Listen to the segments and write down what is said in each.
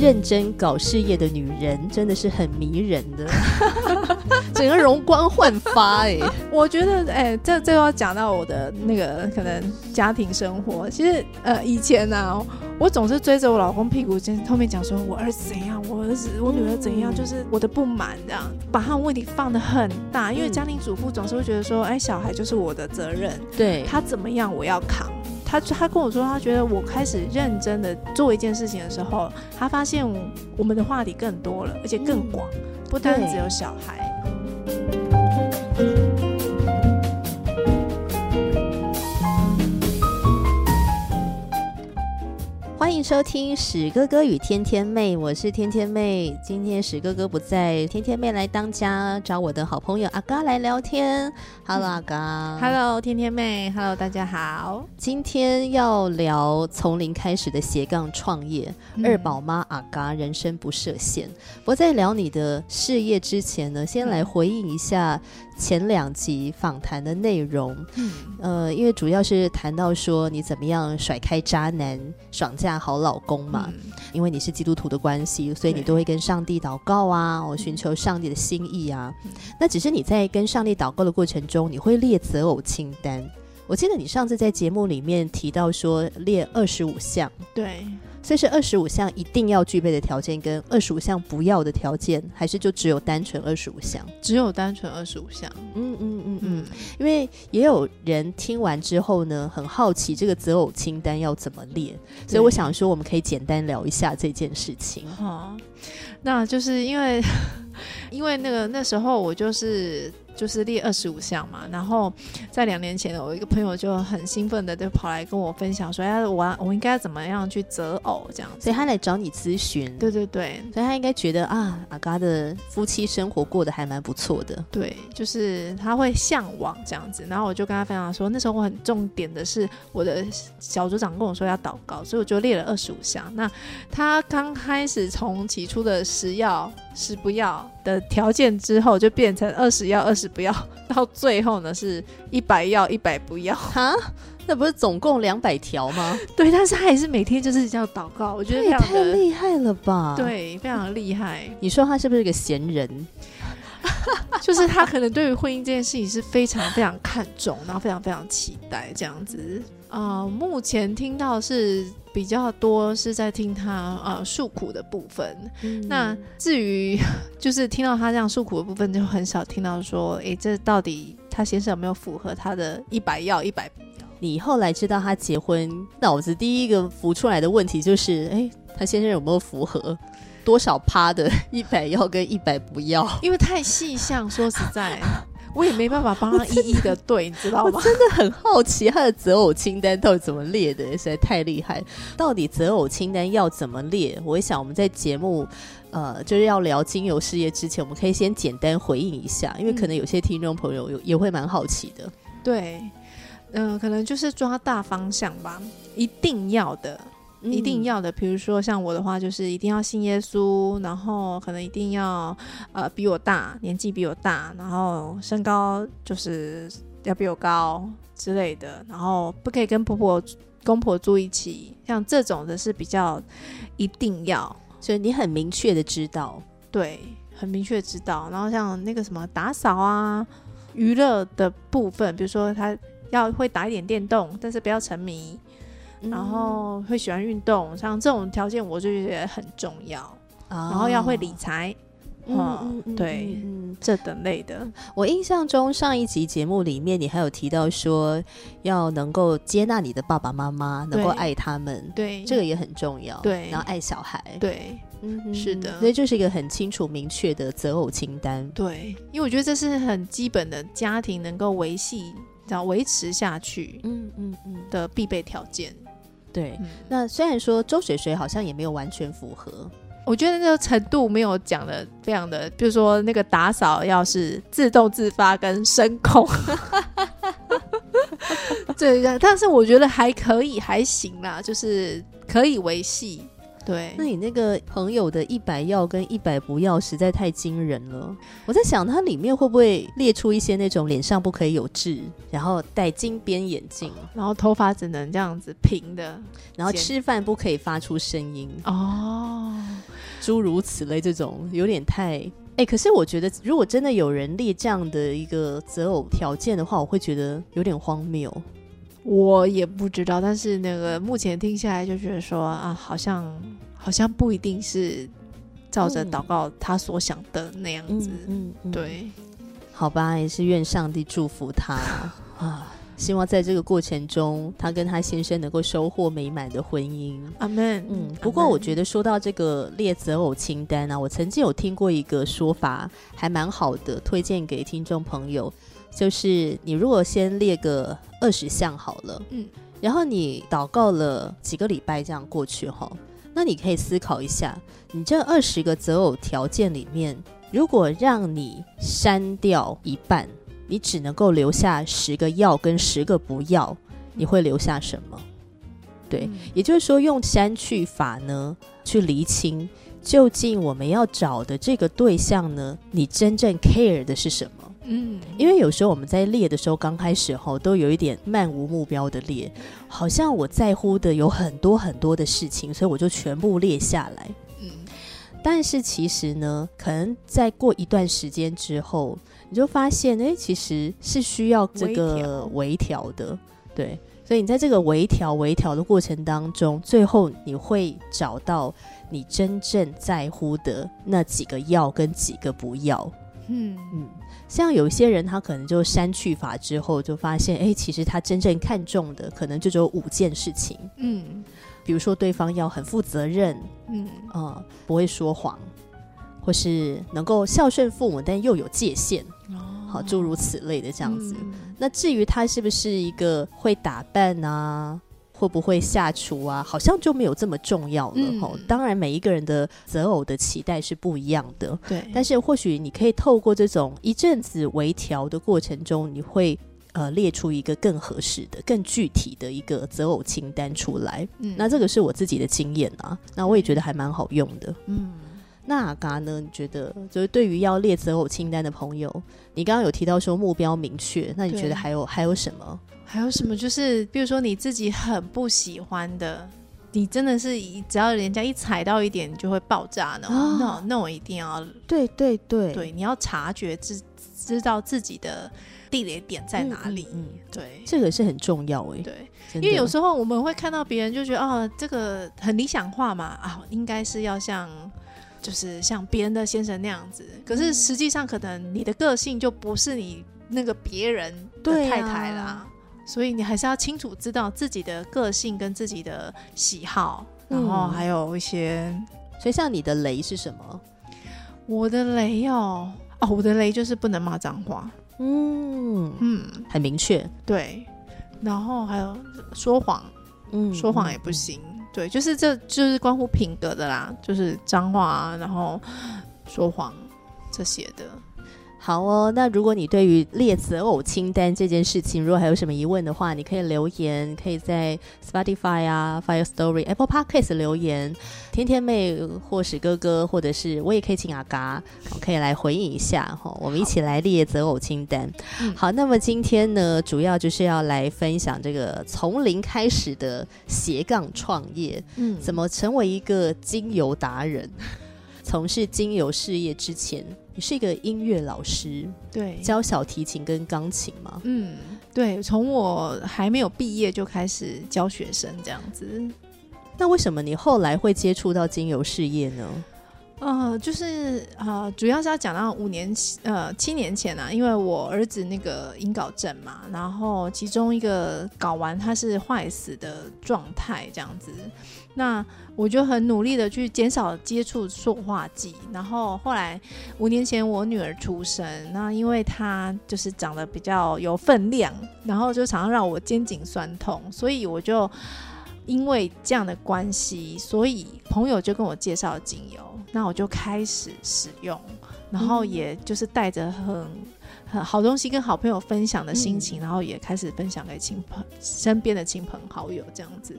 认真搞事业的女人真的是很迷人的，整个容光焕发哎。我觉得哎，这这要讲到我的那个可能家庭生活。其实呃，以前呢，我总是追着我老公屁股，就后面讲说我儿子怎样，我儿子我女儿怎样，就是我的不满这样，把他们问题放的很大。因为家庭主妇总是会觉得说，哎，小孩就是我的责任，对他怎么样我要扛。他他跟我说，他觉得我开始认真的做一件事情的时候，他发现我们的话题更多了，而且更广，不单只有小孩。迎收听史哥哥与天天妹，我是天天妹。今天史哥哥不在，天天妹来当家，找我的好朋友阿嘎来聊天。Hello，阿嘎。Hello，天天妹。Hello，大家好。今天要聊从零开始的斜杠创业，二宝妈阿嘎人生不设限。我在聊你的事业之前呢，先来回应一下。前两集访谈的内容，嗯，呃，因为主要是谈到说你怎么样甩开渣男，爽嫁好老公嘛。因为你是基督徒的关系，所以你都会跟上帝祷告啊，我寻求上帝的心意啊。那只是你在跟上帝祷告的过程中，你会列择偶清单。我记得你上次在节目里面提到说列二十五项，对。所以是二十五项一定要具备的条件，跟二十五项不要的条件，还是就只有单纯二十五项？只有单纯二十五项。嗯嗯嗯嗯。因为也有人听完之后呢，很好奇这个择偶清单要怎么列，所以我想说，我们可以简单聊一下这件事情。好，那就是因为，因为那个那时候我就是。就是列二十五项嘛，然后在两年前，我一个朋友就很兴奋的就跑来跟我分享说：“哎，我我应该怎么样去择偶？”这样，所以他来找你咨询。对对对，所以他应该觉得啊，阿嘎的夫妻生活过得还蛮不错的。对，就是他会向往这样子。然后我就跟他分享说，那时候我很重点的是我的小组长跟我说要祷告，所以我就列了二十五项。那他刚开始从起初的十要。十不要的条件之后，就变成二十要二十不要，到最后呢是一百要一百不要哈，那不是总共两百条吗？对，但是他也是每天就是这样祷告，我觉得也太厉害了吧？对，非常厉害。你说他是不是一个闲人？就是他可能对于婚姻这件事情是非常非常看重，然后非常非常期待这样子。啊，目前听到是比较多是在听他呃诉苦的部分。那至于 就是听到他这样诉苦的部分，就很少听到说，哎，这到底他先生有没有符合他的一百要一百不要？你后来知道他结婚，脑子第一个浮出来的问题就是，哎，他先生有没有符合多少趴的一百要跟一百不要？因为太细项，说实在。我也没办法帮他一一的对，你知道吗？真的很好奇他的择偶清单到底怎么列的，实在太厉害。到底择偶清单要怎么列？我想我们在节目呃就是要聊精油事业之前，我们可以先简单回应一下，因为可能有些听众朋友有也会蛮好奇的。对，嗯，可能就是抓大方向吧，一定要的。一定要的，比如说像我的话，就是一定要信耶稣，然后可能一定要呃比我大，年纪比我大，然后身高就是要比我高之类的，然后不可以跟婆婆公婆住一起，像这种的是比较一定要，所以你很明确的知道，对，很明确知道。然后像那个什么打扫啊，娱乐的部分，比如说他要会打一点电动，但是不要沉迷。然后会喜欢运动，像这种条件我就觉得很重要。然后要会理财，嗯，对，嗯这等类的。我印象中上一集节目里面，你还有提到说要能够接纳你的爸爸妈妈，能够爱他们，对，这个也很重要。对，然后爱小孩，对，嗯，是的。所以就是一个很清楚明确的择偶清单。对，因为我觉得这是很基本的家庭能够维系、然后维持下去，嗯嗯嗯的必备条件。对，那虽然说周水水好像也没有完全符合，我觉得那个程度没有讲的非常的，比如说那个打扫要是自动自发跟声控，对，但是我觉得还可以，还行啦，就是可以维系。对，那你那个朋友的一百要跟一百不要实在太惊人了。我在想，它里面会不会列出一些那种脸上不可以有痣，然后戴金边眼镜，然后头发只能这样子平的，然后吃饭不可以发出声音哦。诸如此类这种有点太哎，可是我觉得如果真的有人列这样的一个择偶条件的话，我会觉得有点荒谬。我也不知道，但是那个目前听下来就觉得说啊，好像好像不一定是照着祷告他所想的那样子。嗯，对，好吧，也是愿上帝祝福他 啊。希望在这个过程中，他跟他先生能够收获美满的婚姻。阿门。嗯，不过我觉得说到这个列择偶清单啊，我曾经有听过一个说法，还蛮好的，推荐给听众朋友。就是你如果先列个二十项好了，嗯，然后你祷告了几个礼拜这样过去哈，那你可以思考一下，你这二十个择偶条件里面，如果让你删掉一半。你只能够留下十个要跟十个不要，你会留下什么？对，也就是说用删去法呢去厘清，究竟我们要找的这个对象呢，你真正 care 的是什么？嗯，因为有时候我们在列的时候，刚开始后都有一点漫无目标的列，好像我在乎的有很多很多的事情，所以我就全部列下来。嗯，但是其实呢，可能在过一段时间之后。你就发现，哎，其实是需要这个微调的，对。所以你在这个微调、微调的过程当中，最后你会找到你真正在乎的那几个要跟几个不要。嗯嗯，像有一些人，他可能就删去法之后，就发现，哎，其实他真正看重的，可能就只有五件事情。嗯，比如说对方要很负责任，嗯啊，不会说谎。或是能够孝顺父母，但又有界限，好，诸如此类的这样子。那至于他是不是一个会打扮啊，会不会下厨啊，好像就没有这么重要了。哈，当然每一个人的择偶的期待是不一样的。对，但是或许你可以透过这种一阵子微调的过程中，你会呃列出一个更合适的、更具体的一个择偶清单出来。嗯，那这个是我自己的经验啊，那我也觉得还蛮好用的。嗯。那嘎呢？你觉得就是对于要列择偶清单的朋友，你刚刚有提到说目标明确，那你觉得还有还有什么？还有什么？就是比如说你自己很不喜欢的，你真的是只要人家一踩到一点就会爆炸呢？那那我一定要对对对对，你要察觉自知道自己的地雷点在哪里。嗯，对，这个是很重要诶。对，因为有时候我们会看到别人就觉得哦，这个很理想化嘛啊，应该是要像。就是像别人的先生那样子，可是实际上可能你的个性就不是你那个别人的太太啦，所以你还是要清楚知道自己的个性跟自己的喜好，然后还有一些，所以像你的雷是什么？我的雷哦，哦，我的雷就是不能骂脏话，嗯。嗯，很明确，对，然后还有说谎，嗯，说谎也不行。对，就是这就是关乎品格的啦，就是脏话啊，然后说谎这些的。好哦，那如果你对于列择偶清单这件事情，如果还有什么疑问的话，你可以留言，可以在 Spotify 啊、Fire Story、Apple Podcast 留言。天天妹或是哥哥，或者是我也可以请阿嘎，可以来回应一下哈。我们一起来列择偶清单。好，那么今天呢，主要就是要来分享这个从零开始的斜杠创业，嗯，怎么成为一个精油达人。从事精油事业之前，你是一个音乐老师，对，教小提琴跟钢琴吗？嗯，对，从我还没有毕业就开始教学生这样子。那为什么你后来会接触到精油事业呢？呃，就是呃，主要是要讲到五年呃七年前啊，因为我儿子那个阴睾症嘛，然后其中一个睾丸它是坏死的状态这样子，那我就很努力的去减少接触塑化剂，然后后来五年前我女儿出生，那因为她就是长得比较有分量，然后就常常让我肩颈酸痛，所以我就。因为这样的关系，所以朋友就跟我介绍精油，那我就开始使用，然后也就是带着很很好东西跟好朋友分享的心情，然后也开始分享给亲朋身边的亲朋好友这样子。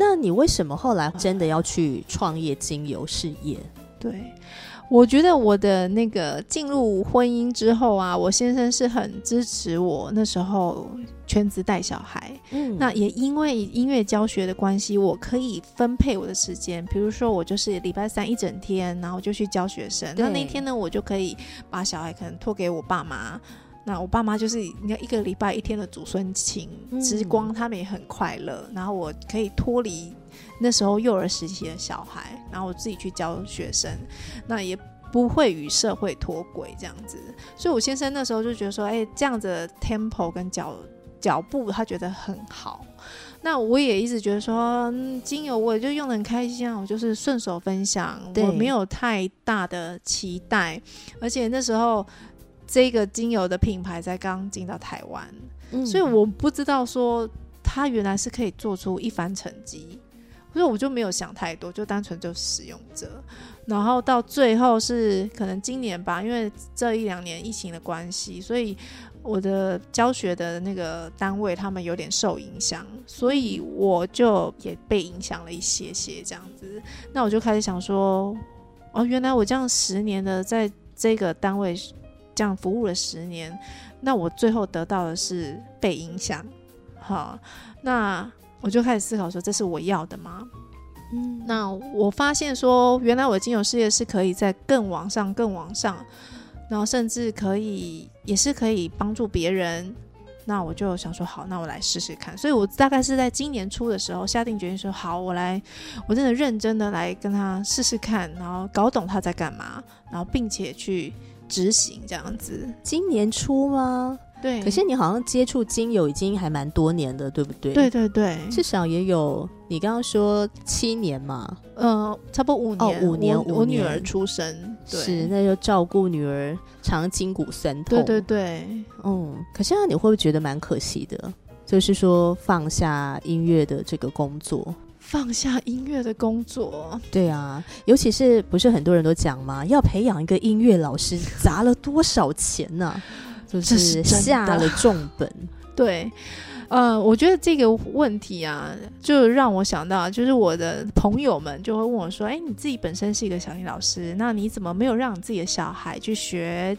那你为什么后来真的要去创业精油事业？对，我觉得我的那个进入婚姻之后啊，我先生是很支持我那时候全职带小孩。嗯，那也因为音乐教学的关系，我可以分配我的时间。比如说，我就是礼拜三一整天，然后就去教学生。那那天呢，我就可以把小孩可能托给我爸妈。那我爸妈就是你看一个礼拜一天的祖孙情之光，他们也很快乐。然后我可以脱离那时候幼儿时期的小孩，然后我自己去教学生，那也不会与社会脱轨这样子。所以我先生那时候就觉得说，哎，这样子的 tempo 跟脚脚步，他觉得很好。那我也一直觉得说，精油我就用的很开心啊，我就是顺手分享，我没有太大的期待，而且那时候。这个精油的品牌才刚进到台湾，所以我不知道说它原来是可以做出一番成绩，所以我就没有想太多，就单纯就使用者。然后到最后是可能今年吧，因为这一两年疫情的关系，所以我的教学的那个单位他们有点受影响，所以我就也被影响了一些些这样子。那我就开始想说，哦，原来我这样十年的在这个单位。这样服务了十年，那我最后得到的是被影响，好，那我就开始思考说，这是我要的吗？嗯，那我发现说，原来我的精油事业是可以在更往上、更往上，然后甚至可以也是可以帮助别人。那我就想说，好，那我来试试看。所以我大概是在今年初的时候下定决心说，好，我来，我真的认真的来跟他试试看，然后搞懂他在干嘛，然后并且去。执行这样子，今年初吗？对。可是你好像接触精油已经还蛮多年的，对不对？对对对，至少也有。你刚刚说七年嘛？嗯，差不多五年。哦，五年。我女儿出生，是那就照顾女儿，常筋骨酸痛。对对对。嗯，可是你会不会觉得蛮可惜的？就是说放下音乐的这个工作。放下音乐的工作，对啊，尤其是不是很多人都讲吗？要培养一个音乐老师，砸了多少钱呢？就是下了重本。对，呃，我觉得这个问题啊，就让我想到，就是我的朋友们就会问我说：“哎，你自己本身是一个小音老师，那你怎么没有让你自己的小孩去学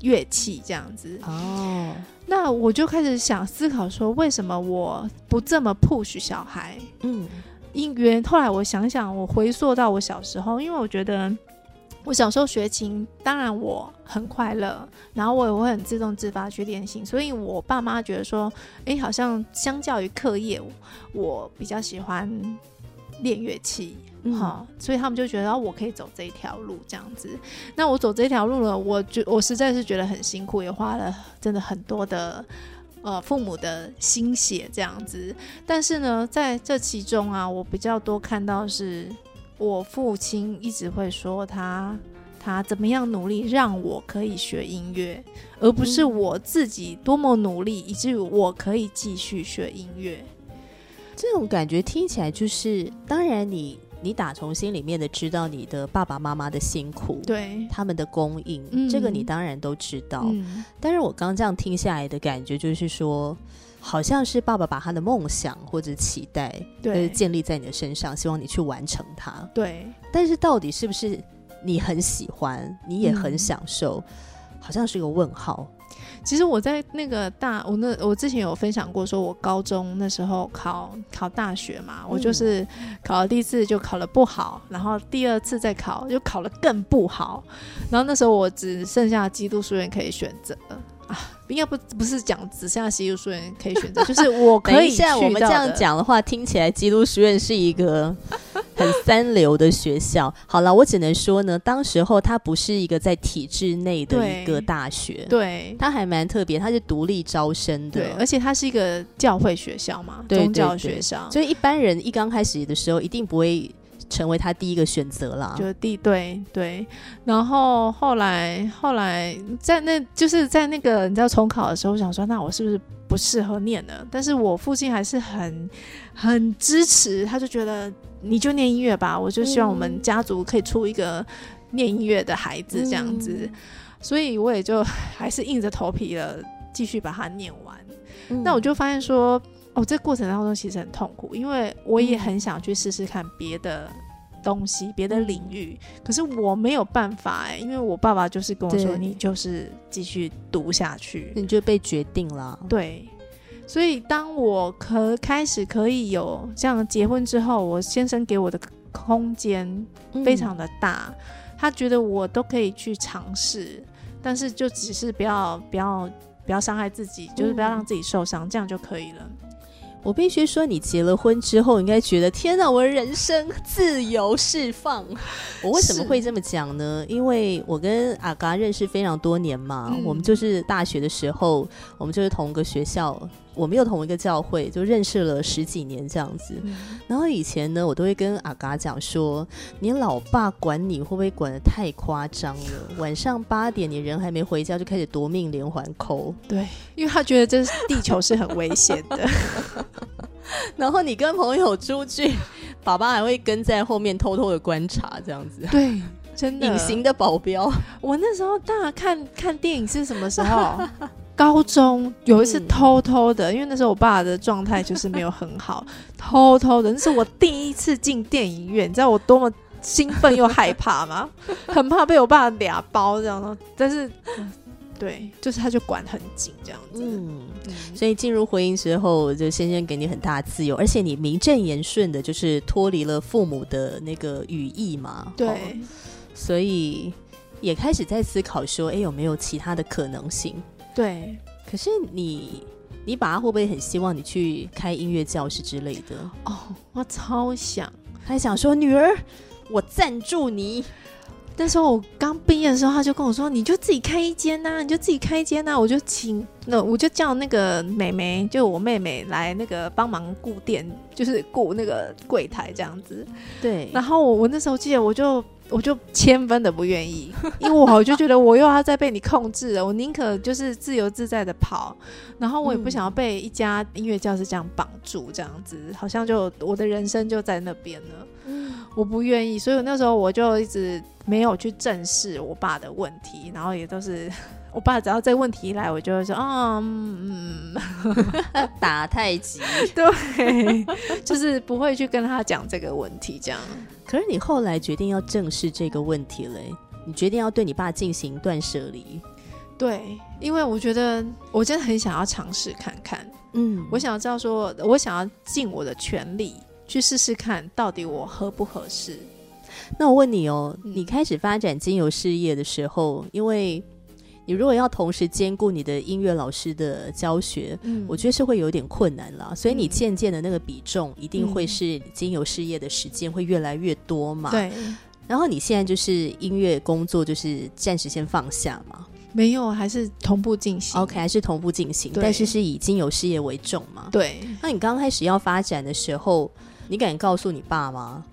乐器这样子？”哦，那我就开始想思考说，为什么我不这么 push 小孩？嗯。因缘，后来我想想，我回溯到我小时候，因为我觉得我小时候学琴，当然我很快乐，然后我也会很自动自发去练琴，所以我爸妈觉得说，哎，好像相较于课业，我比较喜欢练乐器，好，所以他们就觉得我可以走这一条路这样子。那我走这条路了，我觉我实在是觉得很辛苦，也花了真的很多的。呃，父母的心血这样子，但是呢，在这其中啊，我比较多看到是我父亲一直会说他他怎么样努力让我可以学音乐，而不是我自己多么努力以至于我可以继续学音乐。这种感觉听起来就是，当然你。你打从心里面的知道你的爸爸妈妈的辛苦，对他们的供应，这个你当然都知道。但是我刚这样听下来的感觉就是说，好像是爸爸把他的梦想或者期待，对，建立在你的身上，希望你去完成它。对，但是到底是不是你很喜欢，你也很享受，好像是个问号。其实我在那个大，我那我之前有分享过，说我高中那时候考考大学嘛，我就是考了第一次就考了不好，然后第二次再考就考了更不好，然后那时候我只剩下基督书院可以选择。应该不不是讲只剩下基督书院可以选择，就是我 可以。现在我们这样讲的话，听起来基督书院是一个很三流的学校。好了，我只能说呢，当时候它不是一个在体制内的一个大学，对，它还蛮特别，它是独立招生的，而且它是一个教会学校嘛，宗教学校，所以一般人一刚开始的时候一定不会。成为他第一个选择啦，就第对对，然后后来后来在那就是在那个你知道重考的时候，我想说那我是不是不适合念了？但是我父亲还是很很支持，他就觉得你就念音乐吧，我就希望我们家族可以出一个念音乐的孩子这样子，所以我也就还是硬着头皮了，继续把它念完。那我就发现说。哦，这过程当中其实很痛苦，因为我也很想去试试看别的东西、别的领域，可是我没有办法哎，因为我爸爸就是跟我说，你就是继续读下去，你就被决定了。对，所以当我可开始可以有这样结婚之后，我先生给我的空间非常的大，他觉得我都可以去尝试，但是就只是不要不要不要伤害自己，就是不要让自己受伤，这样就可以了。我必须说，你结了婚之后，应该觉得天哪，我的人生自由释放。我为什么会这么讲呢？因为我跟阿嘎认识非常多年嘛，我们就是大学的时候，我们就是同一个学校。我们又同一个教会，就认识了十几年这样子。然后以前呢，我都会跟阿嘎讲说：“你老爸管你会不会管的太夸张了？晚上八点，你人还没回家就开始夺命连环扣。”对，因为他觉得这地球是很危险的。然后你跟朋友出去，爸爸还会跟在后面偷偷的观察这样子。对，真的隐形的保镖。我那时候大看看电影是什么时候？高中有一次偷偷的，因为那时候我爸的状态就是没有很好，偷偷的，那是我第一次进电影院，你知道我多么兴奋又害怕吗？很怕被我爸俩包这样，但是对，就是他就管很紧这样子。嗯，所以进入婚姻之后，就先生给你很大自由，而且你名正言顺的，就是脱离了父母的那个羽翼嘛。对，所以也开始在思考说，哎，有没有其他的可能性？对，可是你，你爸会不会很希望你去开音乐教室之类的？哦，我超想，他想说女儿，我赞助你。那时候我刚毕业的时候，他就跟我说，你就自己开一间呐，你就自己开一间呐。我就请那我就叫那个妹妹，就我妹妹来那个帮忙顾店，就是顾那个柜台这样子。对，然后我我那时候记得我就。我就千分的不愿意，因为我就觉得我又要再被你控制了。我宁可就是自由自在的跑，然后我也不想要被一家音乐教室这样绑住，这样子好像就我的人生就在那边了。我不愿意，所以那时候我就一直没有去正视我爸的问题，然后也都是 我爸只要这问题一来，我就会说啊，嗯，打太极，对，就是不会去跟他讲这个问题，这样。可是你后来决定要正视这个问题嘞，你决定要对你爸进行断舍离。对，因为我觉得我真的很想要尝试看看，嗯，我想要知道说，我想要尽我的全力去试试看，到底我合不合适。那我问你哦，你开始发展精油事业的时候，因为你如果要同时兼顾你的音乐老师的教学，嗯，我觉得是会有点困难了。所以你渐渐的那个比重一定会是精油事业的时间会越来越多嘛？对。然后你现在就是音乐工作，就是暂时先放下嘛？没有，还是同步进行。OK，还是同步进行，但是是以精油事业为重嘛？对。那你刚开始要发展的时候，你敢告诉你爸吗？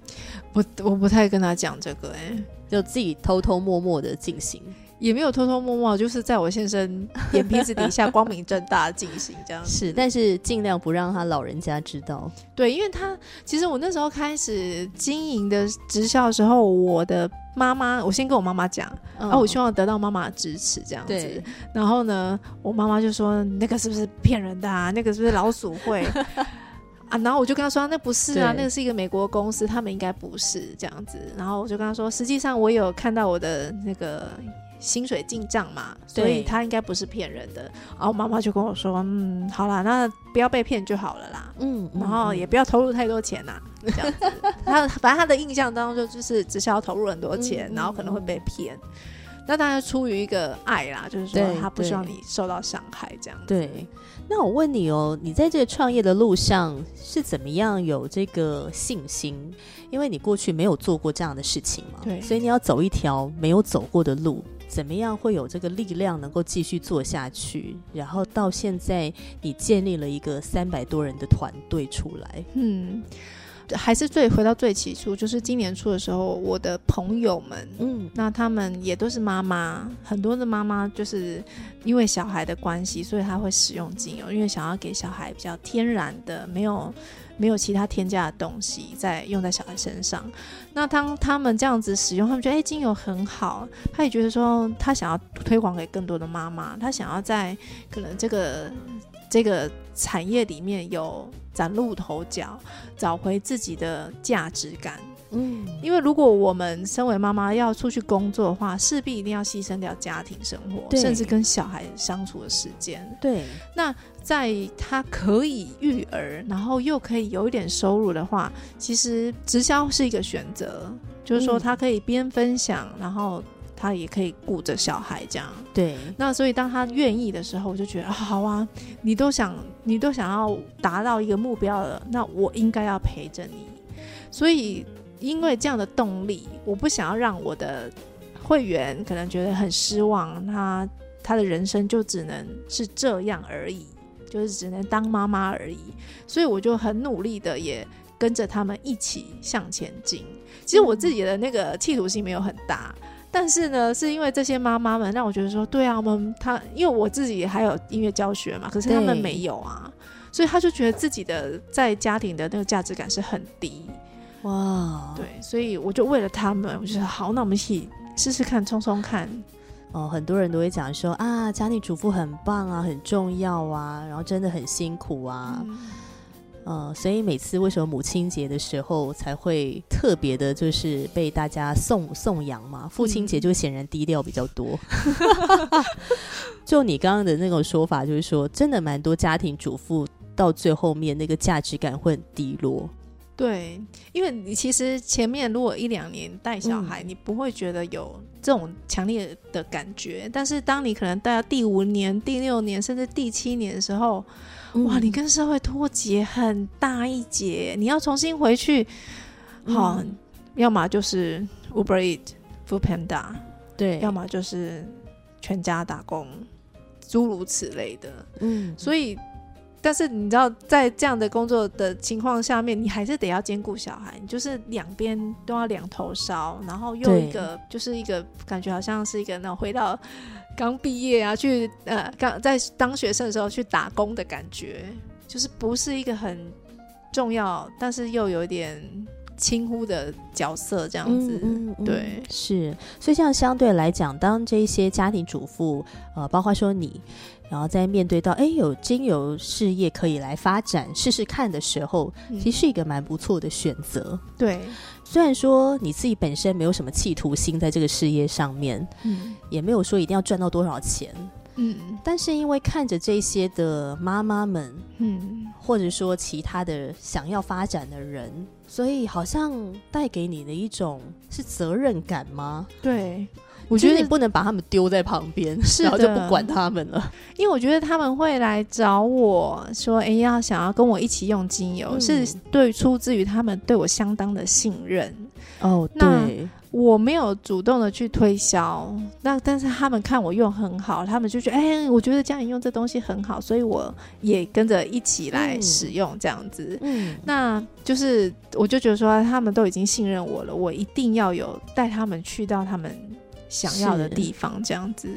我我不太跟他讲这个，哎，就自己偷偷摸摸的进行。也没有偷偷摸摸，就是在我先生 眼皮子底下光明正大进行这样。是，但是尽量不让他老人家知道。对，因为他其实我那时候开始经营的直销的时候，我的妈妈，我先跟我妈妈讲，然后我希望得到妈妈的支持这样子。然后呢，我妈妈就说：“那个是不是骗人的啊？那个是不是老鼠会 啊？”然后我就跟他说：“那不是啊，那个是一个美国公司，他们应该不是这样子。”然后我就跟他说：“实际上我有看到我的那个。”薪水进账嘛，所以他应该不是骗人的。然后妈妈就跟我说：“嗯，好啦，那不要被骗就好了啦。嗯，然后也不要投入太多钱呐，这样子。他反正他的印象当中就就是只需要投入很多钱，然后可能会被骗。那当然出于一个爱啦，就是说他不希望你受到伤害这样。对。那我问你哦，你在这个创业的路上是怎么样有这个信心？因为你过去没有做过这样的事情嘛，对，所以你要走一条没有走过的路。怎么样会有这个力量能够继续做下去？然后到现在，你建立了一个三百多人的团队出来。嗯，还是最回到最起初，就是今年初的时候，我的朋友们，嗯，那他们也都是妈妈，很多的妈妈就是因为小孩的关系，所以他会使用精油，因为想要给小孩比较天然的，没有。没有其他添加的东西在用在小孩身上，那当他们这样子使用，他们觉得哎精油很好，他也觉得说他想要推广给更多的妈妈，他想要在可能这个这个产业里面有崭露头角，找回自己的价值感。嗯，因为如果我们身为妈妈要出去工作的话，势必一定要牺牲掉家庭生活，甚至跟小孩相处的时间。对，那在他可以育儿，然后又可以有一点收入的话，其实直销是一个选择，就是说他可以边分享，然后。他也可以顾着小孩这样，对。那所以当他愿意的时候，我就觉得好啊，你都想，你都想要达到一个目标了，那我应该要陪着你。所以因为这样的动力，我不想要让我的会员可能觉得很失望，他他的人生就只能是这样而已，就是只能当妈妈而已。所以我就很努力的也跟着他们一起向前进。其实我自己的那个企图心没有很大。但是呢，是因为这些妈妈们让我觉得说，对啊，我们他因为我自己还有音乐教学嘛，可是他们没有啊，所以他就觉得自己的在家庭的那个价值感是很低，哇，对，所以我就为了他们，我觉得好，那我们一起试试看，冲冲看。哦，很多人都会讲说啊，家庭主妇很棒啊，很重要啊，然后真的很辛苦啊。嗯，所以每次为什么母亲节的时候才会特别的，就是被大家颂颂扬嘛？父亲节就显然低调比较多。就你刚刚的那种说法，就是说，真的蛮多家庭主妇到最后面那个价值感会很低落。对，因为你其实前面如果一两年带小孩，你不会觉得有这种强烈的感觉，但是当你可能带到第五年、第六年，甚至第七年的时候。哇，你跟社会脱节很大一截，你要重新回去，好，要么就是 Uber Eat、Food Panda，对，要么就是全家打工，诸如此类的。嗯，所以，但是你知道，在这样的工作的情况下面，你还是得要兼顾小孩，你就是两边都要两头烧，然后又一个就是一个感觉好像是一个那种回到。刚毕业啊，去呃，刚在当学生的时候去打工的感觉，就是不是一个很重要，但是又有点轻忽的角色这样子。对，是。所以这样相对来讲，当这些家庭主妇，呃，包括说你，然后在面对到哎有经由事业可以来发展试试看的时候，其实是一个蛮不错的选择。对。虽然说你自己本身没有什么企图心在这个事业上面，嗯，也没有说一定要赚到多少钱，嗯，但是因为看着这些的妈妈们，嗯，或者说其他的想要发展的人，所以好像带给你的一种是责任感吗？对。我觉得你不能把他们丢在旁边，然后就不管他们了。因为我觉得他们会来找我说：“哎，要想要跟我一起用精油，是对出自于他们对我相当的信任。”哦，对，我没有主动的去推销，那但是他们看我用很好，他们就觉得：“哎，我觉得家里用这东西很好，所以我也跟着一起来使用这样子。”嗯，那就是我就觉得说，他们都已经信任我了，我一定要有带他们去到他们。想要的地方，这样子。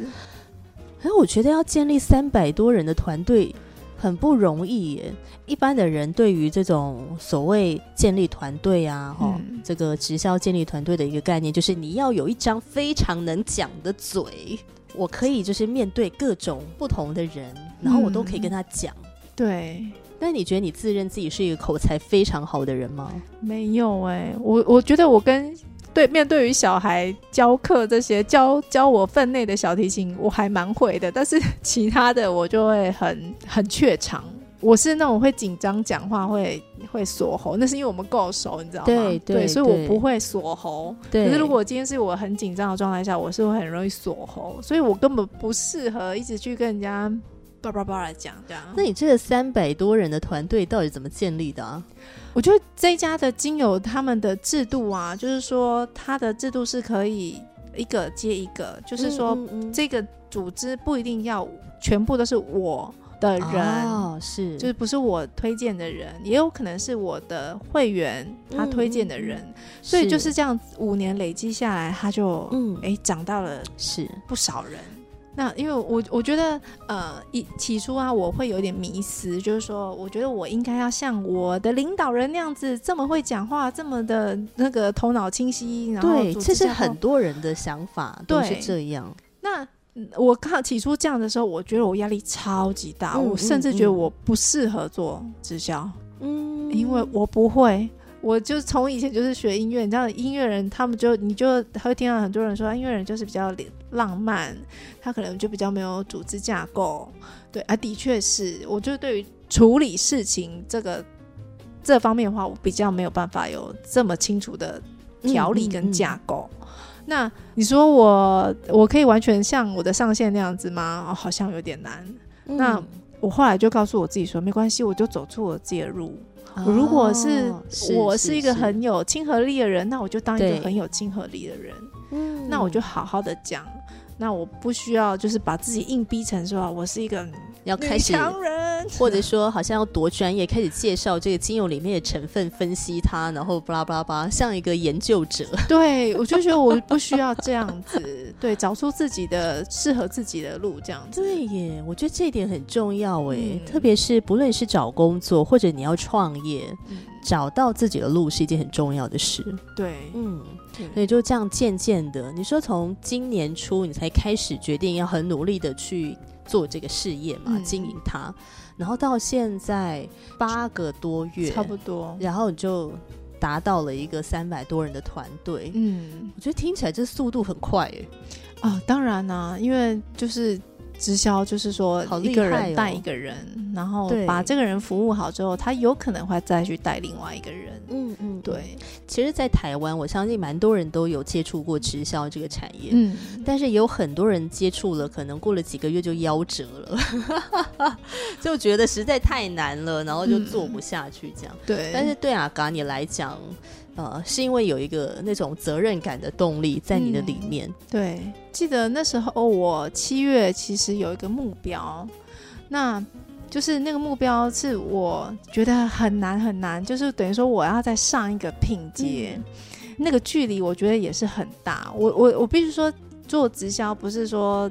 哎，我觉得要建立三百多人的团队很不容易耶。一般的人对于这种所谓建立团队啊，哈，这个直销建立团队的一个概念，就是你要有一张非常能讲的嘴，我可以就是面对各种不同的人，然后我都可以跟他讲。对。那你觉得你自认自己是一个口才非常好的人吗？没有哎，我我觉得我跟。对，面对于小孩教课这些教教我分内的小提琴，我还蛮会的。但是 其他的我就会很很怯场。我是那种会紧张讲话会会锁喉，那是因为我们够熟，你知道吗？对对，所以我不会锁喉。可是如果今天是我很紧张的状态下，我是会很容易锁喉，所以我根本不适合一直去跟人家叭叭叭来讲这样。那你这个三百多人的团队到底怎么建立的啊？我觉得这家的精油他们的制度啊，就是说它的制度是可以一个接一个，就是说这个组织不一定要全部都是我的人，是。就是不是我推荐的人，也有可能是我的会员他推荐的人，所以就是这样五年累积下来，他就嗯。哎涨到了是。不少人。那因为我我觉得呃一起初啊我会有点迷失，就是说我觉得我应该要像我的领导人那样子这么会讲话，这么的那个头脑清晰。然对，这是很多人的想法都是这样。那我看起初这样的时候，我觉得我压力超级大，我甚至觉得我不适合做直销，嗯，因为我不会。我就从以前就是学音乐，你知道音乐人他们就你就会听到很多人说，音乐人就是比较浪漫，他可能就比较没有组织架构。对啊，的确是，我就对于处理事情这个这方面的话，我比较没有办法有这么清楚的条理跟架构。那你说我我可以完全像我的上线那样子吗？哦，好像有点难。那我后来就告诉我自己说，没关系，我就走出我自己的路。如果是我是一个很有亲和力的人，那我就当一个很有亲和力的人。嗯，那我就好好的讲。那我不需要就是把自己硬逼成说，我是一个要开始或者说好像要多专业，开始介绍这个精油里面的成分，分析它，然后巴拉巴拉巴拉，像一个研究者。对，我就觉得我不需要这样子，对，找出自己的适合自己的路，这样子。对耶，我觉得这一点很重要哎，特别是不论是找工作或者你要创业，找到自己的路是一件很重要的事。对，嗯。所以就这样渐渐的，你说从今年初你才开始决定要很努力的去做这个事业嘛，经营它，然后到现在八个多月，差不多，然后你就达到了一个三百多人的团队。嗯，我觉得听起来这速度很快哎。啊，当然啦，因为就是。直销就是说，一个人带一个人，然后把这个人服务好之后，他有可能会再去带另外一个人。嗯嗯，对。其实，在台湾，我相信蛮多人都有接触过直销这个产业。嗯，但是有很多人接触了，可能过了几个月就夭折了，就觉得实在太难了，然后就做不下去这样。对。但是对阿嘎你来讲。呃，是因为有一个那种责任感的动力在你的里面。对，记得那时候我七月其实有一个目标，那就是那个目标是我觉得很难很难，就是等于说我要再上一个品阶，那个距离我觉得也是很大。我我我必须说，做直销不是说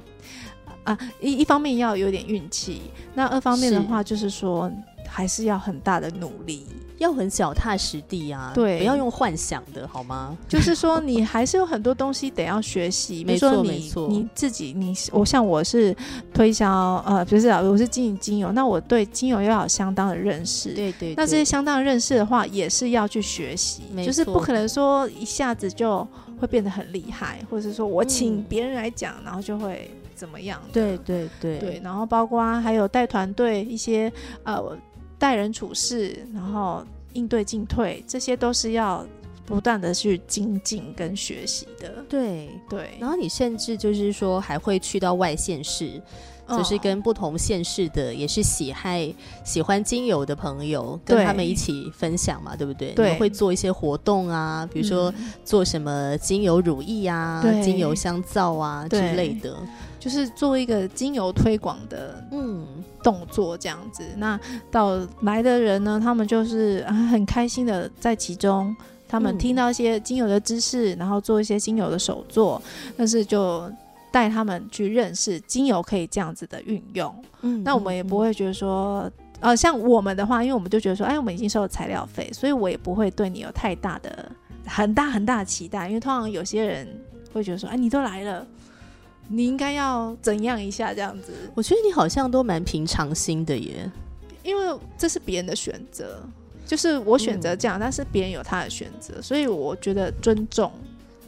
啊一一方面要有点运气，那二方面的话就是说还是要很大的努力。要很脚踏实地啊，对，不要用幻想的好吗？就是说，你还是有很多东西得要学习。没错，没错。你自己，你我像我是推销，呃，不是啊，我是经营精油，那我对精油要有相当的认识。对对。那这些相当的认识的话，也是要去学习，就是不可能说一下子就会变得很厉害，或者是说我请别人来讲，然后就会怎么样？对对对对。然后包括还有带团队一些呃。待人处事，然后应对进退，这些都是要不断的去精进跟学习的。对对，然后你甚至就是说还会去到外县市，就是跟不同县市的也是喜爱喜欢精油的朋友，跟他们一起分享嘛，对不对？对，会做一些活动啊，比如说做什么精油乳液啊、精油香皂啊之类的。就是做一个精油推广的嗯。动作这样子，那到来的人呢，他们就是很开心的在其中，他们听到一些精油的知识，然后做一些精油的手作，但是就带他们去认识精油可以这样子的运用。嗯，那我们也不会觉得说，呃，像我们的话，因为我们就觉得说，哎，我们已经收了材料费，所以我也不会对你有太大的很大很大的期待，因为通常有些人会觉得说，哎，你都来了。你应该要怎样一下这样子？我觉得你好像都蛮平常心的耶，因为这是别人的选择，就是我选择这样，但是别人有他的选择，所以我觉得尊重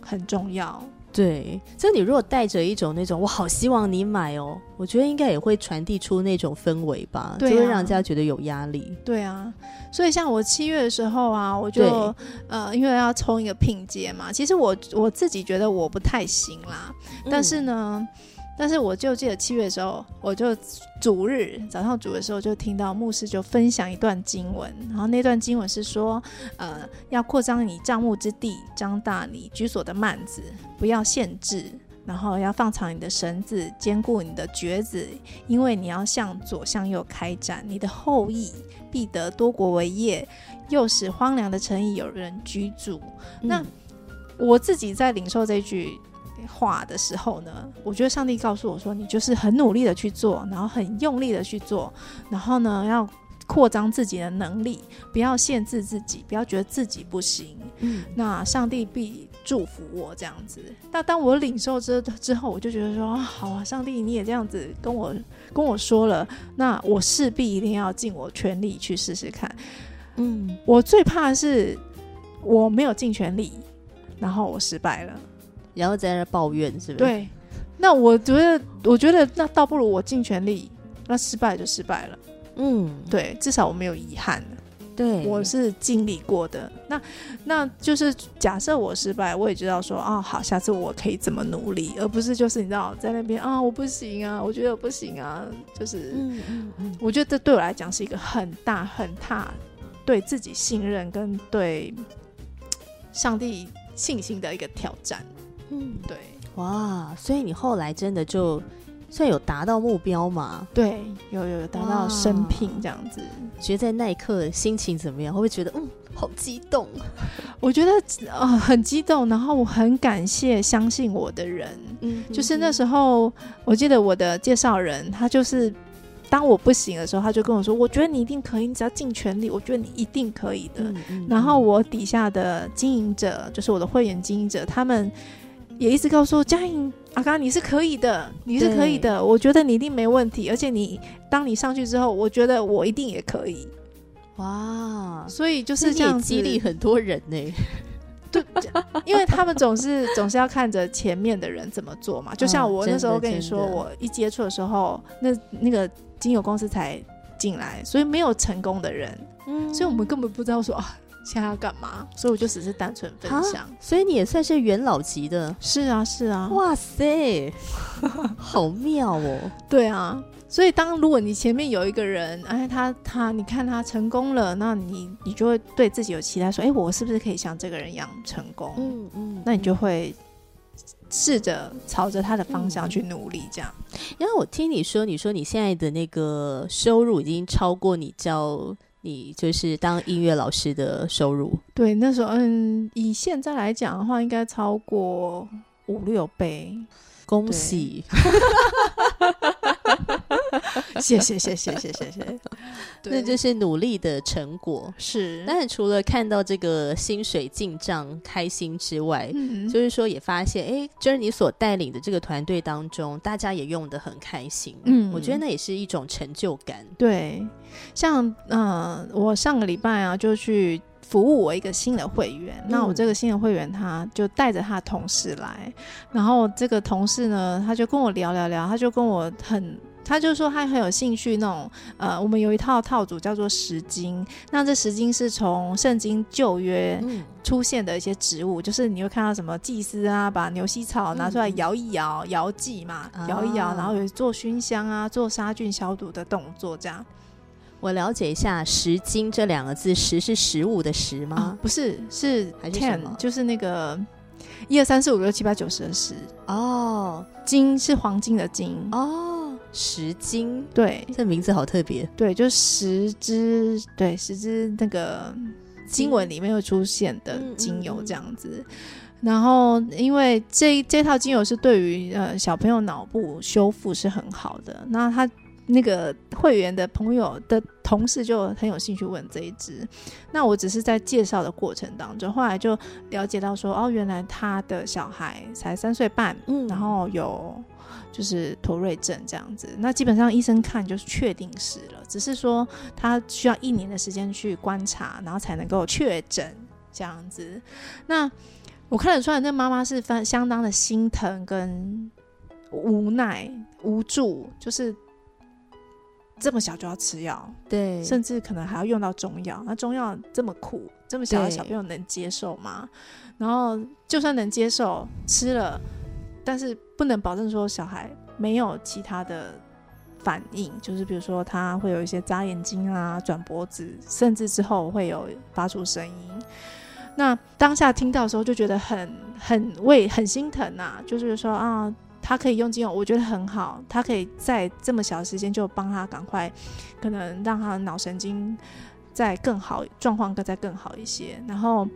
很重要。对，就你如果带着一种那种我好希望你买哦，我觉得应该也会传递出那种氛围吧，就会让人家觉得有压力。对啊，所以像我七月的时候啊，我就呃，因为要冲一个拼接嘛，其实我我自己觉得我不太行啦，但是呢。但是我就记得七月的时候，我就主日早上主的时候就听到牧师就分享一段经文，然后那段经文是说，呃，要扩张你帐幕之地，张大你居所的幔子，不要限制，然后要放长你的绳子，坚固你的橛子，因为你要向左向右开展，你的后裔必得多国为业，又使荒凉的城邑有人居住。那我自己在领受这句。话的时候呢，我觉得上帝告诉我说，你就是很努力的去做，然后很用力的去做，然后呢，要扩张自己的能力，不要限制自己，不要觉得自己不行。嗯，那上帝必祝福我这样子。那当我领受之之后，我就觉得说，好啊，上帝你也这样子跟我跟我说了，那我势必一定要尽我全力去试试看。嗯，我最怕是我没有尽全力，然后我失败了，然后在那抱怨，是不是？对。那我觉得，我觉得那倒不如我尽全力，那失败就失败了。嗯，对，至少我没有遗憾。对，我是经历过的。那那就是假设我失败，我也知道说啊，好，下次我可以怎么努力，而不是就是你知道在那边啊，我不行啊，我觉得我不行啊，就是，嗯嗯嗯，我觉得这对我来讲是一个很大很大对自己信任跟对上帝信心的一个挑战。嗯，对。哇，所以你后来真的就算有达到目标吗？对，有有达到生聘这样子。觉得在那一刻心情怎么样？会不会觉得嗯，好激动？我觉得啊，很激动。然后我很感谢相信我的人。嗯，就是那时候，我记得我的介绍人，他就是当我不行的时候，他就跟我说：“我觉得你一定可以，你只要尽全力，我觉得你一定可以的。”然后我底下的经营者，就是我的会员经营者，他们。也一直告诉我嘉颖阿刚，你是可以的，你是可以的，我觉得你一定没问题。而且你当你上去之后，我觉得我一定也可以。哇，所以就是这样激励很多人呢。对，因为他们总是总是要看着前面的人怎么做嘛。就像我那时候跟你说，我一接触的时候，那那个精油公司才进来，所以没有成功的人，嗯，所以我们根本不知道说啊。现在要干嘛？所以我就只是单纯分享。所以你也算是元老级的。是啊，是啊。哇塞，好妙哦。对啊，所以当如果你前面有一个人，哎，他他，你看他成功了，那你你就会对自己有期待，说，哎，我是不是可以像这个人一样成功？嗯嗯。那你就会试着朝着他的方向去努力，这样。因为我听你说，你说你现在的那个收入已经超过你教。你就是当音乐老师的收入，对，那时候嗯，以现在来讲的话，应该超过五六倍，恭喜。谢谢谢谢谢谢谢，那就是努力的成果。是，但是除了看到这个薪水进账开心之外，就是说也发现，哎，就是你所带领的这个团队当中，大家也用的很开心。嗯，我觉得那也是一种成就感。对，像嗯，我上个礼拜啊，就去服务我一个新的会员。那我这个新的会员，他就带着他的同事来，然后这个同事呢，他就跟我聊聊聊，他就跟我很。他就说他很有兴趣那种，呃，我们有一套套组叫做十经，那这十经是从圣经旧约出现的一些植物，就是你会看到什么祭司啊，把牛膝草拿出来摇一摇，摇祭嘛，摇一摇，然后有做熏香啊，做杀菌消毒的动作这样。我了解一下“十经”这两个字，“十”是食物的“十”吗？不是，是 ten，就是那个一二三四五六七八九十的十。哦，金是黄金的金。哦。十金，对，这名字好特别。对，就十支，对，十支那个经文里面会出现的精油这样子。然后，因为这这套精油是对于呃小朋友脑部修复是很好的。那他那个会员的朋友的同事就很有兴趣问这一支。那我只是在介绍的过程当中，后来就了解到说，哦，原来他的小孩才三岁半，嗯，然后有。就是妥瑞症这样子，那基本上医生看就是确定是了，只是说他需要一年的时间去观察，然后才能够确诊这样子。那我看得出来，那妈妈是非相当的心疼跟无奈无助，就是这么小就要吃药，对，甚至可能还要用到中药。那中药这么苦，这么小的小朋友能接受吗？然后就算能接受，吃了。但是不能保证说小孩没有其他的反应，就是比如说他会有一些眨眼睛啊、转脖子，甚至之后会有发出声音。那当下听到的时候就觉得很很为很心疼呐，就是说啊，他可以用精油，我觉得很好，他可以在这么小的时间就帮他赶快，可能让他的脑神经再更好，状况更再更好一些，然后。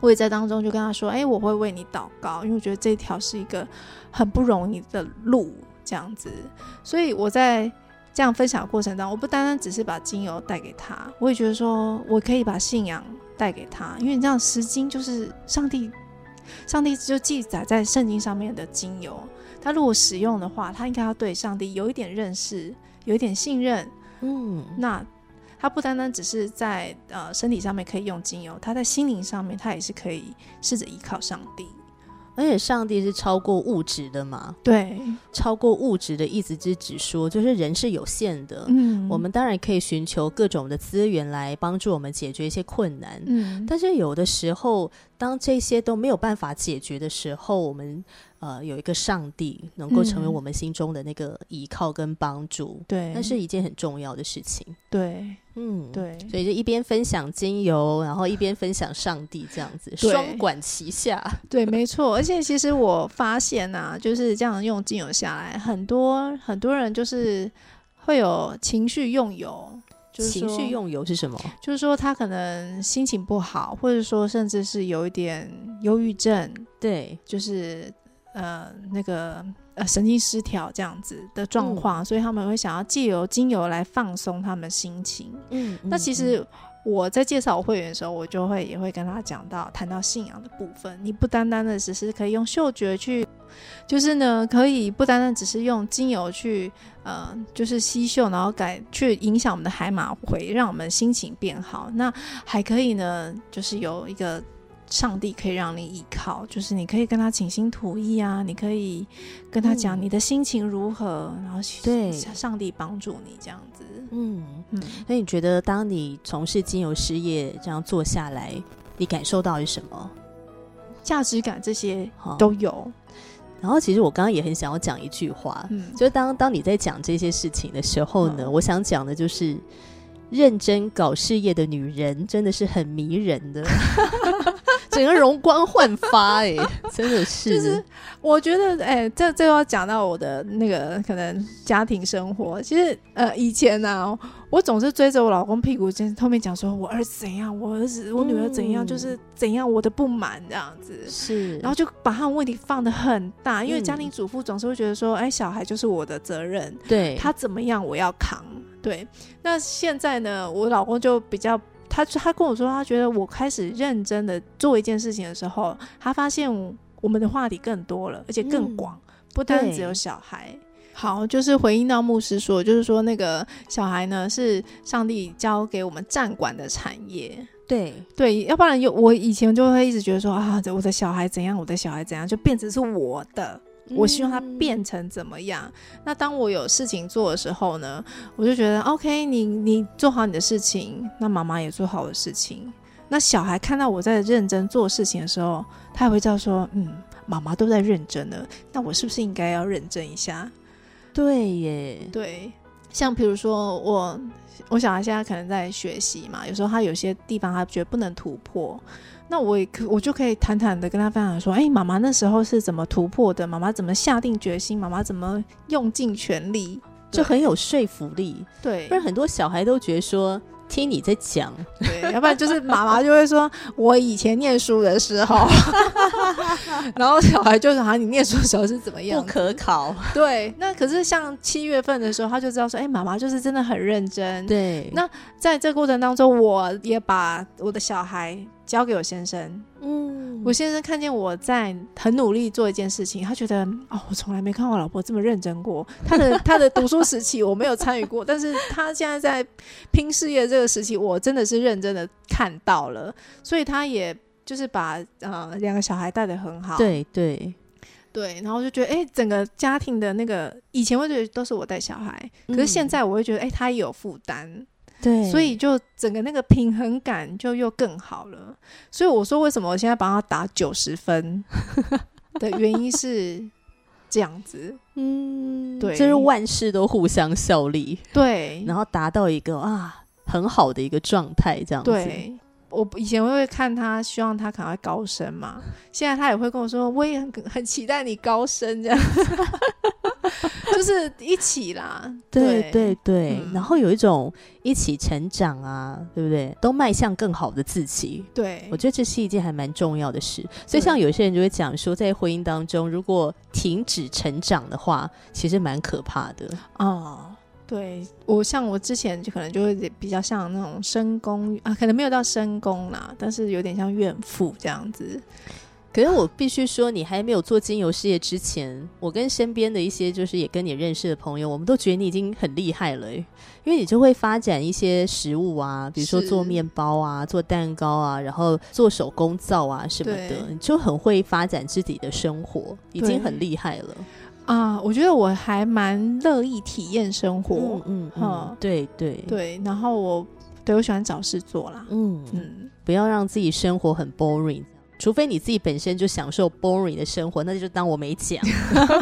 我也在当中就跟他说：“哎，我会为你祷告，因为我觉得这条是一个很不容易的路，这样子。所以我在这样分享的过程当中，我不单单只是把精油带给他，我也觉得说我可以把信仰带给他，因为你这样十经就是上帝，上帝就记载在圣经上面的精油，他如果使用的话，他应该要对上帝有一点认识，有一点信任，嗯，那它不单单只是在呃身体上面可以用精油，它在心灵上面，它也是可以试着依靠上帝。而且上帝是超过物质的嘛？对，超过物质的意思是指说，就是人是有限的。嗯，我们当然可以寻求各种的资源来帮助我们解决一些困难。嗯，但是有的时候，当这些都没有办法解决的时候，我们呃有一个上帝能够成为嗯我们心中的那个依靠跟帮助，对，那是一件很重要的事情。对嗯，。对所以就一边分享精油，然后一边分享上帝，这样子对双管齐下。对，没错。而且其实我发现啊，就是这样用精油下来，很多很多人就是会有情绪用油。就是情绪，用油是什么？就是说他可能心情不好，或者说甚至是有一点忧郁症，对，就是呃那个呃神经失调这样子的状况，所以他们会想要借由精油来放松他们心情。嗯，那其实我在介绍我会员的时候，我就会也会跟他讲到谈到信仰的部分，你不单单的只是可以用嗅觉去，就是呢可以不单单只是用精油去呃就是吸嗅，然后改去影响我们的海马回，让我们心情变好。那还可以呢，就是有一个。上帝可以让你依靠，就是你可以跟他倾心吐意啊，你可以跟他讲嗯你的心情如何，然后对上帝帮助你这样子。嗯，嗯，那你觉得当你从事精油事业这样做下来，你感受到的是什么？价值感这些都有。然后其实我刚刚也很想要讲一句话，嗯，就是当当你在讲这些事情的时候呢，嗯我想讲的就是。认真搞事业的女人真的是很迷人的，整个容光焕发哎、真的是。就是我觉得，哎、这这又要讲到我的那个可能家庭生活。其实，呃，以前呢、我总是追着我老公屁股前后面讲说，我儿子怎样，我儿子、我女儿怎样，嗯就是怎样，我的不满这样子。是，然后就把他们问题放的很大，因为嗯家庭主妇总是会觉得说，哎，小孩就是我的责任，对他怎么样我要扛。对，那现在呢，我老公就比较，他他跟我说，他觉得我开始认真的做一件事情的时候，他发现我们的话题更多了，而且更嗯广，不单只有小孩。好，就是回应到牧师说，就是说那个小孩呢是上帝交给我们站管的产业，对对，要不然有我以前就会一直觉得说啊，我的小孩怎样，我的小孩怎样，就变成是我的，我希望他嗯变成怎么样。那当我有事情做的时候呢，我就觉得 OK，你你做好你的事情，那妈妈也做好我的事情。那小孩看到我在认真做事情的时候，他也会知道说，嗯，妈妈都在认真了，那我是不是应该要认真一下？对耶，对，像比如说我我小孩现在可能在学习嘛，有时候他有些地方他觉得不能突破，那我也可我就可以坦坦的跟他分享说，哎、妈妈那时候是怎么突破的？妈妈怎么下定决心？妈妈怎么用尽全力？就很有说服力。对不然很多小孩都觉得说，听你在讲，对，要不然就是妈妈就会说，我以前念书的时候，然后小孩就说，啊，你念书的时候是怎么样不？可考。对，那可是像七月份的时候，他就知道说，哎、妈妈就是真的很认真。对，那在这个过程当中，我也把我的小孩交给我先生。嗯，我先生看见我在很努力做一件事情，他觉得哦，我从来没看我老婆这么认真过。他的 他的读书时期我没有参与过，但是他现在在拼事业这个时期，我真的是认真的看到了，所以他也就是把呃两个小孩带得很好。对对，对，然后就觉得哎、整个家庭的那个以前会觉得都是我带小孩，可是现嗯在我会觉得哎、他也有负担。对，所以就整个那个平衡感就又更好了。所以我说，为什么我现在帮他打九十分 的原因是这样子。嗯，对就是万事都互相效力，对，然后达到一个啊很好的一个状态，这样子。对。我以前会看他，希望他赶快高升嘛。现在他也会跟我说，我也很很期待你高升，这样，就是一起啦。对对对，嗯然后有一种一起成长啊，对不对？都迈向更好的自己。对我，觉得这是一件还蛮重要的事，所以像有些人就会讲说，在婚姻当中，如果停止成长的话，其实蛮可怕的。哦，对我像我之前就可能就会比较像那种深宫啊，可能没有到深宫啦，但是有点像怨妇这样子。可是我必须说，你还没有做精油事业之前，我跟身边的一些就是也跟你认识的朋友，我们都觉得你已经很厉害了，因为你就会发展一些食物啊，比如说做面包啊、做蛋糕啊，然后做手工皂啊什么的，你就很会发展自己的生活，已经很厉害了。啊，我觉得我还蛮乐意体验生活，嗯嗯，对对。对，然后我对我喜欢找事做啦，嗯嗯，不要让自己生活很 boring，除非你自己本身就享受 boring 的生活，那就当我没讲。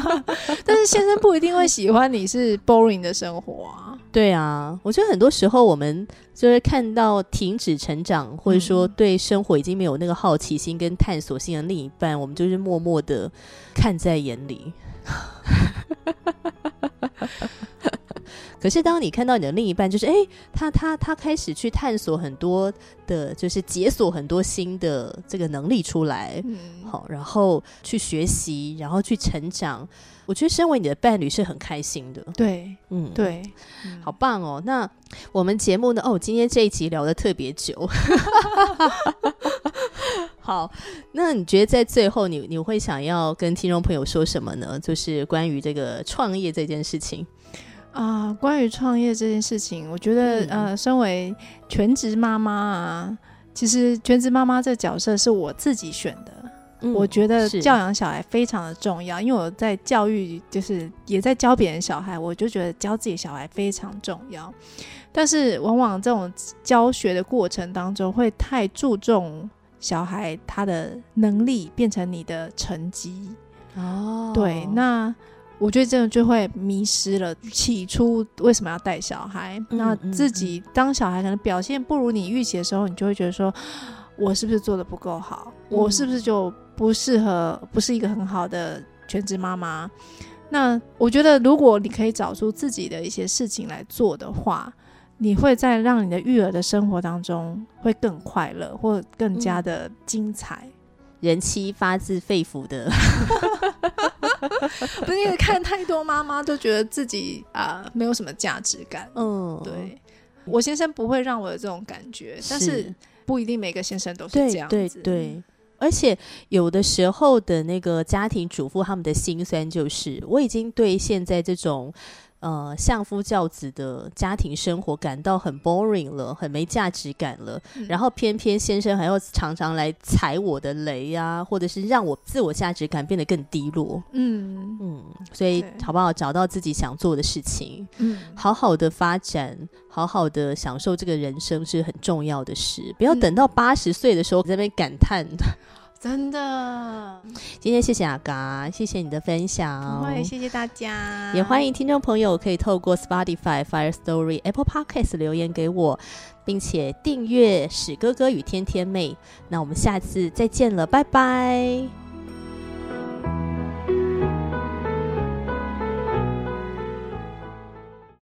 但是先生不一定会喜欢你是 boring 的生活啊。对啊，我觉得很多时候我们就是看到停止成长，或者说对生活已经没有那个好奇心跟探索性的另一半，我们就是默默的看在眼里。可是，当你看到你的另一半，就是哎，他他他开始去探索很多的，就是解锁很多新的这个能力出来，好，然后去学习，然后去成长。我觉得，身为你的伴侣是很开心的。对，嗯，对，好棒哦。那我们节目呢？哦，今天这一集聊的特别久。好，那你觉得在最后，你你会想要跟听众朋友说什么呢？就是关于这个创业这件事情啊。关于创业这件事情，我觉得呃，身为全职妈妈啊，其实全职妈妈这角色是我自己选的。我觉得教养小孩非常的重要，因为我在教育，就是也在教别人小孩，我就觉得教自己小孩非常重要。但是往往这种教学的过程当中，会太注重。小孩他的能力变成你的成绩哦，对，那我觉得这样就会迷失了。起初为什么要带小孩？那自己当小孩可能表现不如你预期的时候，你就会觉得说，我是不是做的不够好？我是不是就不适合，不是一个很好的全职妈妈？那我觉得，如果你可以找出自己的一些事情来做的话。你会在让你的育儿的生活当中会更快乐，或更加的精彩。人妻发自肺腑的，不是因为看太多妈妈都觉得自己啊没有什么价值感。嗯，对，我先生不会让我有这种感觉，但是不一定每个先生都是这样子。对对，而且有的时候的那个家庭主妇他们的心酸就是，我已经对现在这种。呃，相夫教子的家庭生活感到很 boring 了，很没价值感了。然后偏偏先生还要常常来踩我的雷呀，或者是让我自我价值感变得更低落。嗯嗯，所以好不好找到自己想做的事情，嗯，好好的发展，好好的享受这个人生是很重要的事。不要等到八十岁的时候在那边感叹。真的，今天谢谢阿嘎，谢谢你的分享，谢谢大家，也欢迎听众朋友可以透过 Spotify、Fire Story、Apple Podcast 留言给我，并且订阅史哥哥与天天妹。那我们下次再见了，拜拜。